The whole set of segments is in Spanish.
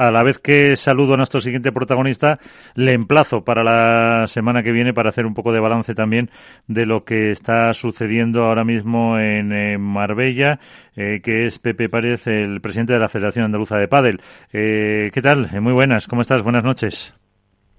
A la vez que saludo a nuestro siguiente protagonista, le emplazo para la semana que viene para hacer un poco de balance también de lo que está sucediendo ahora mismo en eh, Marbella, eh, que es Pepe Párez, el presidente de la Federación Andaluza de Pádel. Eh, ¿Qué tal? muy buenas, ¿cómo estás? Buenas noches.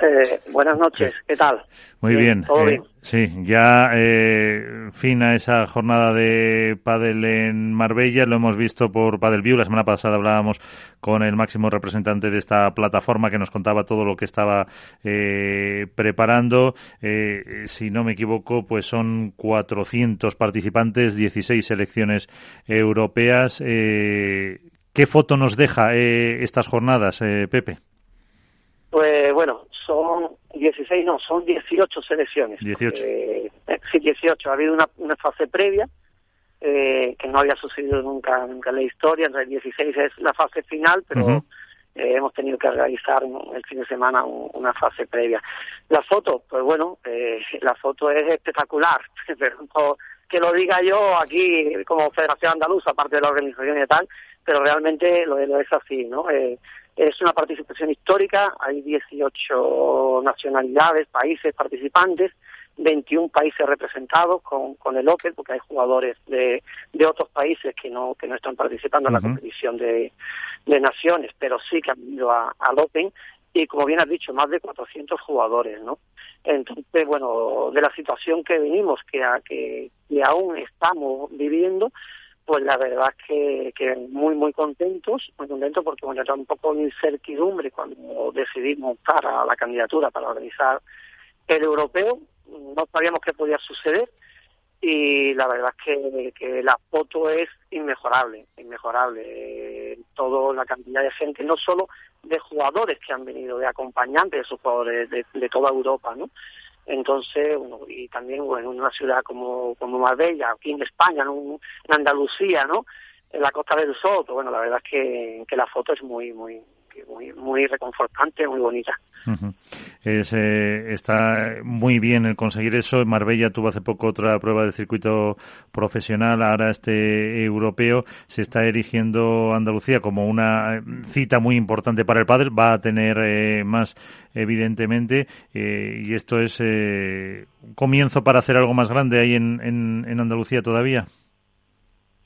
Eh, buenas noches, ¿qué tal? Muy bien. ¿Todo bien? Sí, ya eh, fin a esa jornada de pádel en Marbella, lo hemos visto por Padel View. La semana pasada hablábamos con el máximo representante de esta plataforma que nos contaba todo lo que estaba eh, preparando. Eh, si no me equivoco, pues son 400 participantes, 16 selecciones europeas. Eh, ¿Qué foto nos deja eh, estas jornadas, eh, Pepe? Pues bueno, son 16, no, son 18 selecciones. 18. Eh, sí, 18. Ha habido una, una fase previa eh, que no había sucedido nunca, nunca en la historia. Entonces, 16 es la fase final, pero eh, hemos tenido que realizar el fin de semana un- una fase previa. La foto, pues bueno, eh, la foto es espectacular. Pero no que lo diga yo aquí como Federación Andaluza, aparte de la organización y tal, pero realmente lo, lo es así, ¿no? Es una participación histórica, hay 18 nacionalidades, países participantes, 21 países representados con, con el Open, porque hay jugadores de, de otros países que no que no están participando en la competición de, de naciones, pero sí que han ido a- al Open y como bien has dicho, más de 400 jugadores, ¿no? Entonces, bueno, de la situación que venimos, que, a- que, que aún estamos viviendo, pues la verdad es que, muy, muy contentos, muy contentos porque bueno, era un poco de incertidumbre cuando decidimos para la candidatura para organizar el europeo, no sabíamos qué podía suceder y la verdad es que, que la foto es inmejorable, inmejorable. Eh, Todo la cantidad de gente, no solo de jugadores que han venido, de acompañantes de esos jugadores de toda Europa, ¿no? Entonces, bueno, y también bueno, en una ciudad como, como Marbella, aquí en España, en Andalucía, ¿no? En la Costa del Sol, bueno, la verdad es que, que la foto es muy, muy, muy, reconfortante, muy bonita. Eh, está muy bien el conseguir eso. En Marbella tuvo hace poco otra prueba de circuito profesional, ahora este europeo. Se está erigiendo Andalucía como una eh, cita muy importante para el padre. Va a tener eh, más, evidentemente, eh, y esto es eh, un comienzo para hacer algo más grande ahí en Andalucía todavía.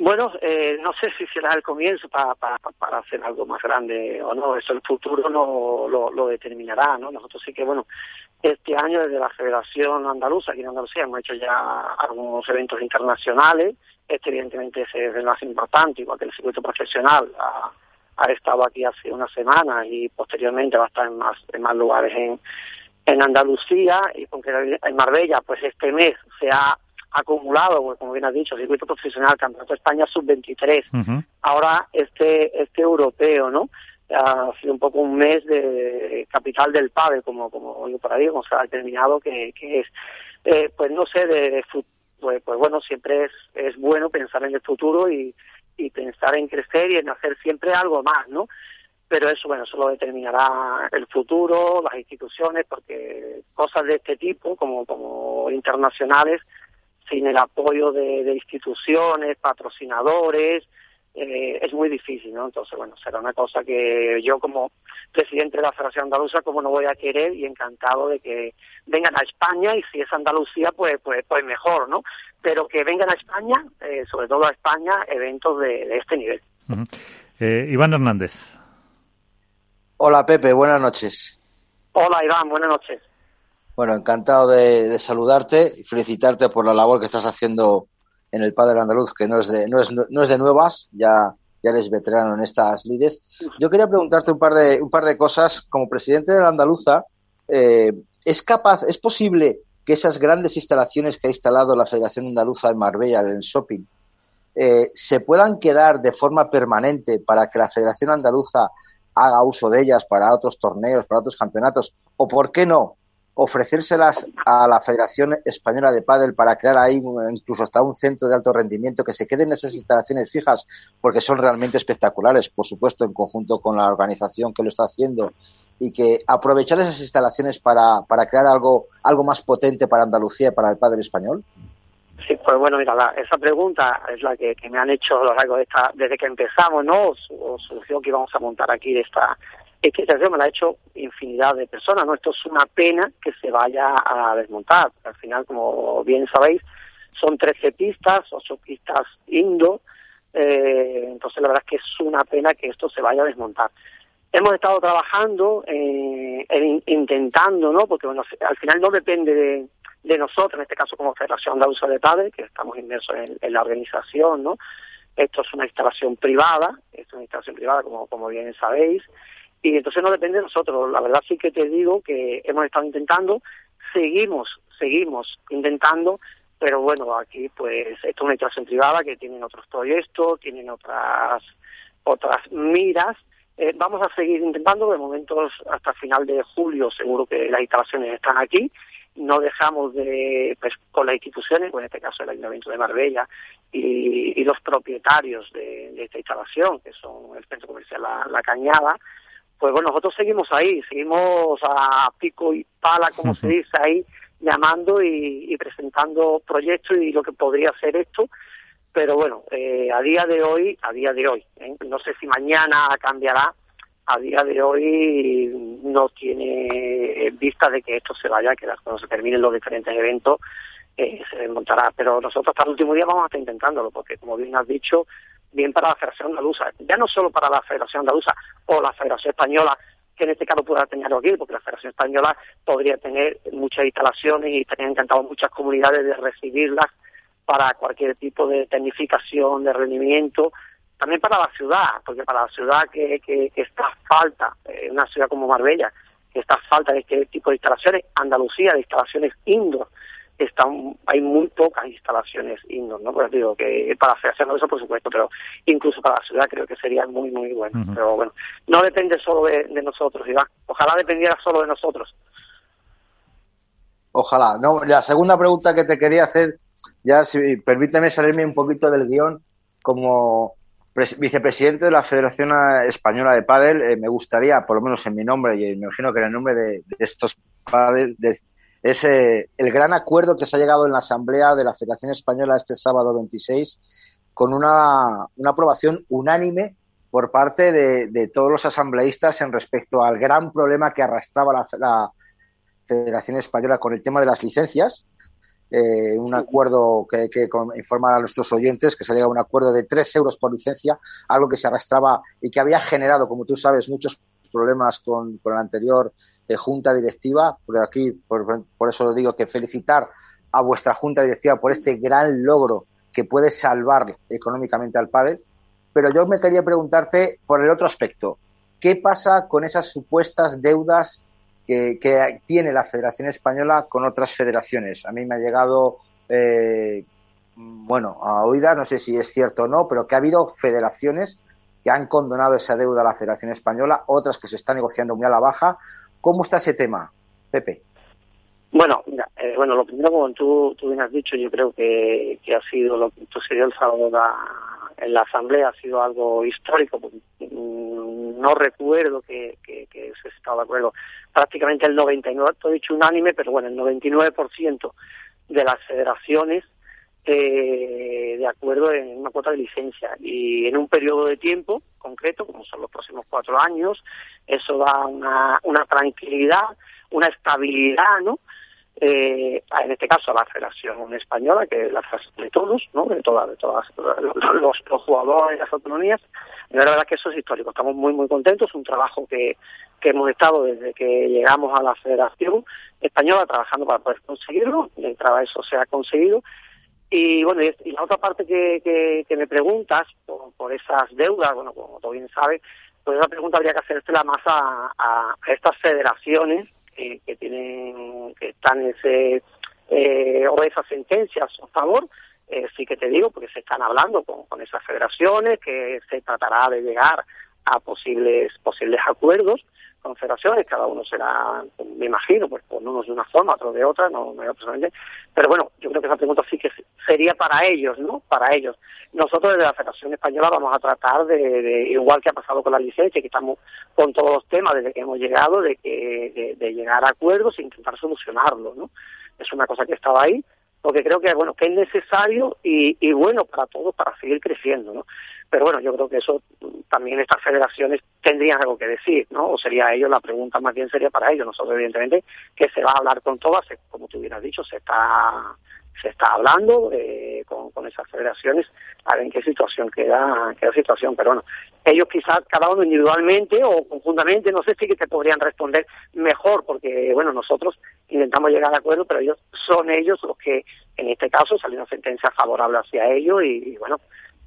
Bueno, eh, no sé si será el comienzo para, para, hacer algo más grande o no, eso el futuro no lo, determinará, ¿no? Nosotros sí que, bueno, este año desde la Federación Andaluza, aquí en Andalucía, hemos hecho ya algunos eventos internacionales, este evidentemente es el más importante, igual que el circuito profesional, ha, estado aquí hace una semana y posteriormente va a estar en más, en más lugares en, en Andalucía y concretamente en Marbella, pues este mes se ha acumulado, pues, como bien has dicho, circuito profesional, Campeonato de España sub-23, Ujú. ahora este este europeo, ¿no? Ha sido un poco un mes de capital del pádel, como como yo por ahí, como se ha determinado que, que es. Eh, pues no sé, de, pues, pues bueno, siempre es, es bueno pensar en el futuro y, y pensar en crecer y en hacer siempre algo más, ¿no? Pero eso, bueno, eso lo determinará el futuro, las instituciones, porque cosas de este tipo, como, como internacionales, sin el apoyo de, de instituciones, patrocinadores, eh, es muy difícil, ¿no? Entonces, bueno, será una cosa que yo como presidente de la Federación Andaluza, como no voy a querer y encantado de que vengan a España y si es Andalucía, pues, pues, pues mejor, ¿no? Pero que vengan a España, eh, sobre todo a España, eventos de, de este nivel. Eh, Iván Hernández. Hola Pepe, buenas noches. Hola Iván, buenas noches. Bueno, encantado de, saludarte y felicitarte por la labor que estás haciendo en el Padre Andaluz, que no es de, no es, no es de nuevas, ya, ya eres veterano en estas lides. Yo quería preguntarte un par de, un par de cosas. Como presidente de la Andaluza, eh, ¿es capaz, es posible que esas grandes instalaciones que ha instalado la Federación Andaluza en Marbella, en shopping, eh, se puedan quedar de forma permanente para que la Federación Andaluza haga uso de ellas para otros torneos, para otros campeonatos? ¿O por qué no ofrecérselas a la Federación Española de Pádel para crear ahí incluso hasta un centro de alto rendimiento que se queden esas instalaciones fijas porque son realmente espectaculares, por supuesto, en conjunto con la organización que lo está haciendo y que aprovechar esas instalaciones para, para crear algo, algo más potente para Andalucía y para el pádel español? Sí, pues bueno, mira, la- esa pregunta es la que, que me han hecho a largo de esta, desde que empezamos, ¿no? O, o surgió que íbamos a montar aquí esta, esta instalación me la ha hecho infinidad de personas, ¿no? Esto es una pena que se vaya a desmontar. Al final, como bien sabéis, son 13 pistas, 8 pistas indo, eh, entonces la verdad es que es una pena que esto se vaya a desmontar. Hemos estado trabajando, eh, intentando, ¿no? Porque bueno, al final no depende de, nosotros, en este caso como Federación de Uso de Padre, que estamos inmersos en, la organización, ¿no? Esto es una instalación privada, es una instalación privada como, como bien sabéis, y entonces no depende de nosotros. La verdad sí que te digo que hemos estado intentando, seguimos, seguimos intentando, pero bueno, aquí pues esto es una instalación privada que tienen otros proyectos, tienen otras otras miras. Eh, vamos a seguir intentando, de momento hasta final de julio seguro que las instalaciones están aquí no dejamos de, pues, con las instituciones, pues en este caso el Ayuntamiento de Marbella y, los propietarios de, esta instalación, que son el Centro Comercial La, Cañada, pues bueno, nosotros seguimos ahí, seguimos a pico y pala, como se dice ahí, llamando y, presentando proyectos y lo que podría ser esto, pero bueno, eh, a día de hoy, a día de hoy, ¿eh? no sé si mañana cambiará, a día de hoy no tiene vista de que esto se vaya, que cuando se terminen los diferentes eventos eh, se desmontará. Pero nosotros hasta el último día vamos a estar intentándolo, porque como bien has dicho, bien para la Federación Andaluza, ya no solo para la Federación Andaluza o la Federación Española, que en este caso pueda tener aquí, porque la Federación Española podría tener muchas instalaciones y estarían encantados muchas comunidades de recibirlas para cualquier tipo de tecnificación, de rendimiento, también para la ciudad, porque para la ciudad que, que, está falta, eh, una ciudad como Marbella, que está falta de este tipo de instalaciones, Andalucía de instalaciones indoor, están, hay muy pocas instalaciones indoor, ¿no? Pues digo que para hacer eso, por supuesto, pero incluso para la ciudad creo que sería muy, muy bueno. Pero bueno, no depende solo de, nosotros, Iván. Ojalá dependiera solo de nosotros. Ojalá. No, la segunda pregunta que te quería hacer, ya si permíteme salirme un poquito del guion, como vicepresidente de la Federación Española de Padel, eh, me gustaría, por lo menos en mi nombre y me imagino que en el nombre de, estos padres, es eh, el gran acuerdo que se ha llegado en la Asamblea de la Federación Española este sábado 26 con una, aprobación unánime por parte de, todos los asambleístas en respecto al gran problema que arrastraba la Federación Española con el tema de las licencias. Eh, un acuerdo que, que informar a nuestros oyentes que se ha llegado a un acuerdo de 3 euros por licencia, algo que se arrastraba y que había generado, como tú sabes, muchos problemas con, con la anterior eh, junta directiva. Por aquí, por, eso lo digo, que felicitar a vuestra junta directiva por este gran logro que puede salvar económicamente al padre. Pero yo me quería preguntarte por el otro aspecto. ¿Qué pasa con esas supuestas deudas que, tiene la Federación Española con otras federaciones. A mí me ha llegado, eh, bueno, a oídas, no sé si es cierto o no, pero que ha habido federaciones que han condonado esa deuda a la Federación Española, otras que se están negociando muy a la baja. ¿Cómo está ese tema, Pepe? Bueno, eh, bueno, lo primero, como tú, tú bien has dicho, yo creo que, que ha sido lo que sucedió el sábado en la Asamblea, ha sido algo histórico. Mm, no recuerdo que, que, que se estaba de acuerdo prácticamente el 99, todo dicho unánime, pero bueno, el 99% de las federaciones de acuerdo en una cuota de licencia y en un periodo de tiempo concreto, como son los próximos cuatro años, eso da una, tranquilidad, una estabilidad, ¿no? Eh, en este caso a la Federación Española, que es la de todos, ¿no? de, todas de todas los, los jugadores, las autonomías. La verdad que eso es histórico. Estamos muy, muy contentos. Es un trabajo que, que hemos estado desde que llegamos a la Federación Española trabajando para poder conseguirlo. Trabajo eso se ha conseguido. Y bueno, y, la otra parte que, que, me preguntas por, esas deudas, bueno, como tú bien sabes, pues esa pregunta habría que hacérsela más a, a estas federaciones que, tienen, que están ese, eh, o esas sentencias a favor, eh, sí que te digo, porque se están hablando con esas federaciones, que se tratará de llegar a posibles, posibles acuerdos confederaciones, cada uno será, me imagino, pues por unos de una forma, otros de otra, no me personalmente, pero bueno, yo creo que esa pregunta sí que sería para ellos, ¿no? Para ellos. Nosotros desde la Federación Española vamos a tratar de, igual que ha pasado con la licencia, que estamos con todos los temas desde que hemos llegado, de que de, llegar a acuerdos e intentar solucionarlo, ¿no? Es una cosa que estaba ahí, porque creo que bueno que es necesario y, y bueno para todos para seguir creciendo, ¿no? Pero bueno, yo creo que eso también estas federaciones tendrían algo que decir, ¿no? O sería ellos, la pregunta más bien sería para ellos. Nosotros, evidentemente, que se va a hablar con todas, como tú hubieras dicho, se está se está hablando eh, con, con, esas federaciones a ver en qué situación queda, queda situación, pero bueno, ellos quizás cada uno individualmente o conjuntamente, no sé si que te podrían responder mejor, porque bueno, nosotros intentamos llegar a acuerdo, pero ellos son ellos los que en este caso salió una sentencia favorable hacia ellos y, y bueno,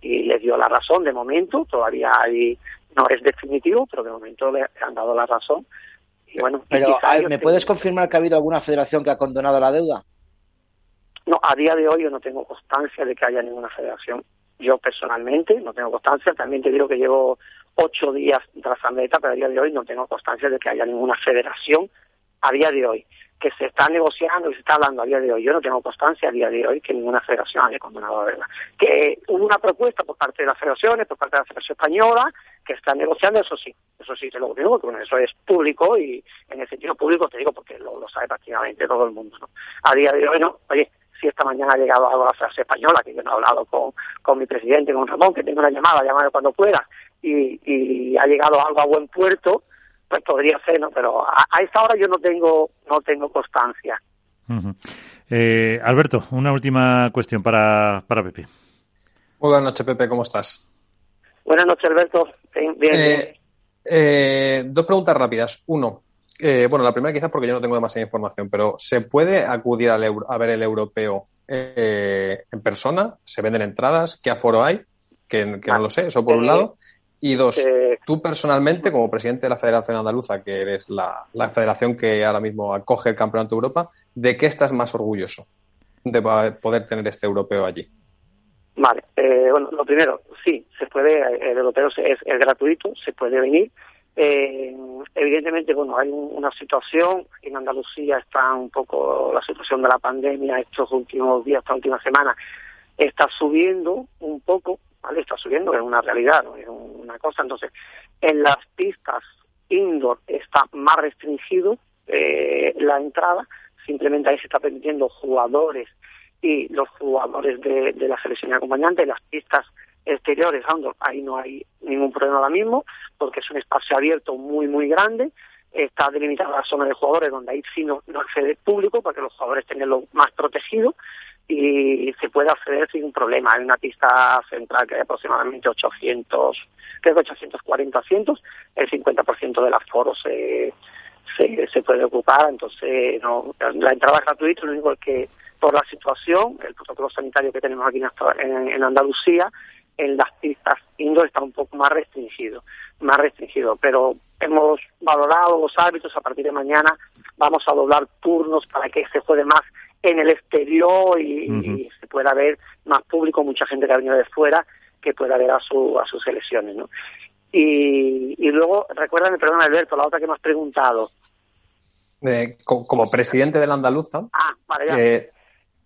y les dio la razón de momento, todavía hay, no es definitivo, pero de momento le han dado la razón. Y bueno, pero ¿me puedes confirmar que ha habido alguna federación que ha condonado la deuda? No, a día de hoy yo no tengo constancia de que haya ninguna federación. Yo personalmente no tengo constancia. También te digo que llevo ocho días tras la meta, pero a día de hoy no tengo constancia de que haya ninguna federación a día de hoy que se está negociando y se está hablando a día de hoy. Yo no tengo constancia a día de hoy que ninguna federación haya condenado a verla. Que hubo una propuesta por parte de las federaciones, por parte de la Federación Española, que está negociando, eso sí, eso sí te lo digo, porque bueno, eso es público y en el sentido público te digo porque lo, sabe prácticamente todo el mundo. ¿no? A día de hoy, no, oye, si esta mañana ha llegado algo a la Federación Española, que yo no he hablado con, con mi presidente, con Ramón, que tengo una llamada, llamada cuando pueda, y, y ha llegado algo a buen puerto, pues podría ser, ¿no? Pero a, a esta hora yo no tengo, no tengo constancia. Uh -huh. eh, Alberto, una última cuestión para, para Pepe. Buenas noches, Pepe, ¿cómo estás? Buenas noches, Alberto. Bien, bien. Eh, eh, dos preguntas rápidas. Uno, eh, bueno, la primera quizás porque yo no tengo demasiada información, pero ¿se puede acudir al euro, a ver el europeo eh, en persona? ¿Se venden entradas? ¿Qué aforo hay? Que, que no lo sé, eso por un lado. Y dos, Eh, tú personalmente, como presidente de la Federación Andaluza, que eres la, la federación que ahora mismo acoge el Campeonato de Europa, ¿de qué estás más orgulloso de poder tener este europeo allí? Vale, eh, bueno, lo primero, sí, se puede, el europeo es, es gratuito, se puede venir. Eh, evidentemente, bueno, hay un- una situación, en Andalucía está un poco la situación de la pandemia estos últimos días, esta última semana, está subiendo un poco, ¿vale? Está subiendo, es una realidad, ¿no? es una cosa. Entonces, en las pistas indoor está más restringido eh, la entrada, simplemente ahí se está permitiendo jugadores y los jugadores de, de la selección acompañante, las pistas exteriores, ahí no hay ningún problema ahora mismo, porque es un espacio abierto muy, muy grande, está delimitada la zona de jugadores donde ahí sí no, accede público para que los jugadores tengan lo más protegido y se puede acceder sin problema. Hay una pista central que hay aproximadamente 800, creo que 840 asientos, el 50% del aforo se, se, se puede ocupar, entonces no, la entrada es gratuita, lo único es que por la situación, el protocolo sanitario que tenemos aquí en Andalucía, en las pistas indoor está un poco más restringido, más restringido, pero hemos valorado los árbitros a partir de mañana, vamos a doblar turnos para que se juegue más en el exterior y, se pueda ver más público, mucha gente que ha venido de fuera que pueda ver a su a sus selecciones, ¿no? Y, y luego, recuérdame, perdón Alberto, la otra que me has preguntado. Eh, co- como presidente de la Andaluza, Ah, vale, ya. eh,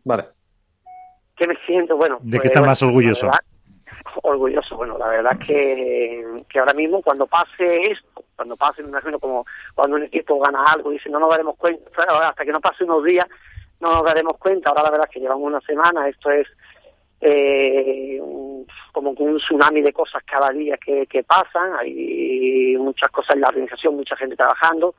vale, ¿Qué me siento? Bueno, ¿De qué pues, estás bueno, más orgulloso? la verdad, orgulloso, bueno, la verdad que, que ahora mismo cuando pase esto, cuando pase, me imagino como cuando un equipo gana algo y dice no nos daremos cuenta, hasta que no pase unos días no nos daremos cuenta, ahora la verdad es que llevamos una semana, esto es eh, como un tsunami de cosas cada día que, que pasan, hay muchas cosas en la organización, mucha gente trabajando,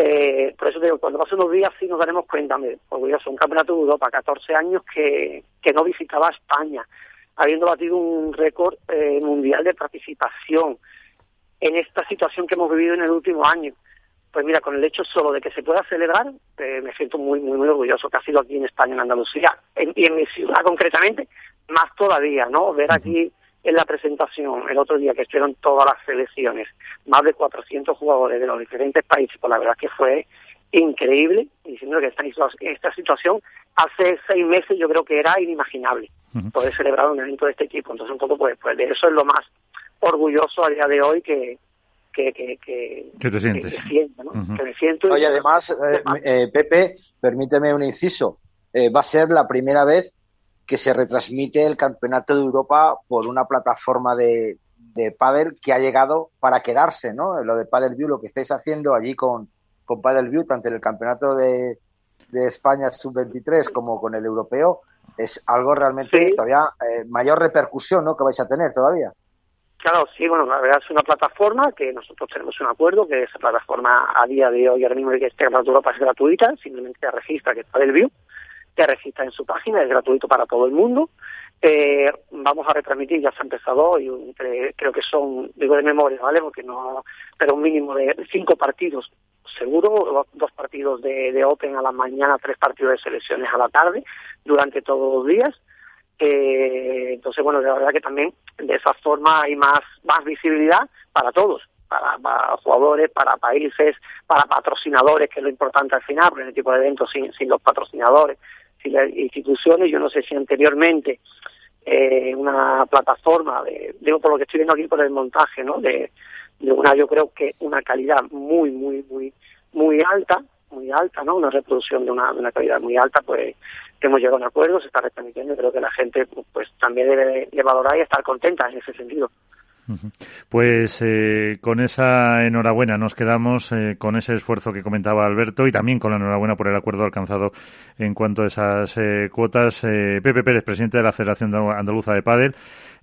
eh, por eso digo, cuando pasen unos días sí nos daremos cuenta, me orgulloso, un campeonato de Europa, 14 años que, que no visitaba España, habiendo batido un récord eh, mundial de participación en esta situación que hemos vivido en el último año. Pues mira, con el hecho solo de que se pueda celebrar, eh, me siento muy, muy, muy orgulloso que ha sido aquí en España, en Andalucía, en- y en mi ciudad concretamente, más todavía, ¿no? Ver aquí en la presentación, el otro día que estuvieron todas las selecciones, más de 400 jugadores de los diferentes países, pues la verdad que fue increíble, diciendo que esta, esta situación hace seis meses yo creo que era inimaginable poder celebrar un evento de este tipo. Entonces un poco pues, pues de eso es lo más orgulloso a día de hoy que que, que, que, ¿Qué te sientes? que, que siento, ¿no? Que me siento y- Oye, además, eh, eh, Pepe, permíteme un inciso. Eh, va a ser la primera vez que se retransmite el Campeonato de Europa por una plataforma de, de pádel que ha llegado para quedarse, ¿no? Lo de Padel View, lo que estáis haciendo allí con, con Padel View, tanto en el Campeonato de, de España sub-23 como con el europeo, es algo realmente todavía eh, mayor repercusión ¿no? que vais a tener todavía. Claro, sí, bueno, la verdad es una plataforma que nosotros tenemos un acuerdo, que esa plataforma a día de hoy, ahora mismo que esté en Europa es gratuita, simplemente te registra que está del View, te registra en su página, es gratuito para todo el mundo. Eh, vamos a retransmitir, ya se ha empezado hoy, creo que son, digo de memoria, ¿vale? Porque no, pero un mínimo de cinco partidos seguro, dos partidos de, de Open a la mañana, tres partidos de selecciones a la tarde, durante todos los días eh, entonces, bueno, la verdad que también de esa forma hay más, más visibilidad para todos, para, para jugadores, para países, para patrocinadores, que es lo importante al final, porque en el tipo de eventos sin, sin los patrocinadores, sin las instituciones, yo no sé si anteriormente eh, una plataforma, de, digo por lo que estoy viendo aquí por el montaje, ¿no? De, de una, yo creo que una calidad muy, muy, muy, muy alta, muy alta, ¿no? Una reproducción de una, de una calidad muy alta, pues hemos llegado a un acuerdo, se está retransmitiendo creo que la gente pues también debe de valorar y estar contenta en ese sentido. Pues eh, con esa enhorabuena nos quedamos eh, con ese esfuerzo que comentaba Alberto y también con la enhorabuena por el acuerdo alcanzado en cuanto a esas eh, cuotas. Pepe Pérez, presidente de la Federación Andaluza de Padel,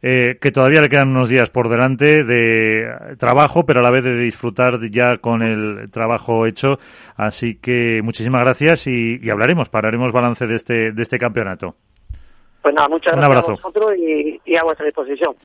que todavía le quedan unos días por delante de trabajo, pero a la vez de disfrutar ya con el trabajo hecho. Así que muchísimas gracias y, y hablaremos, pararemos balance de este, de este campeonato. Pues nada, muchas gracias a vosotros y a vuestra disposición.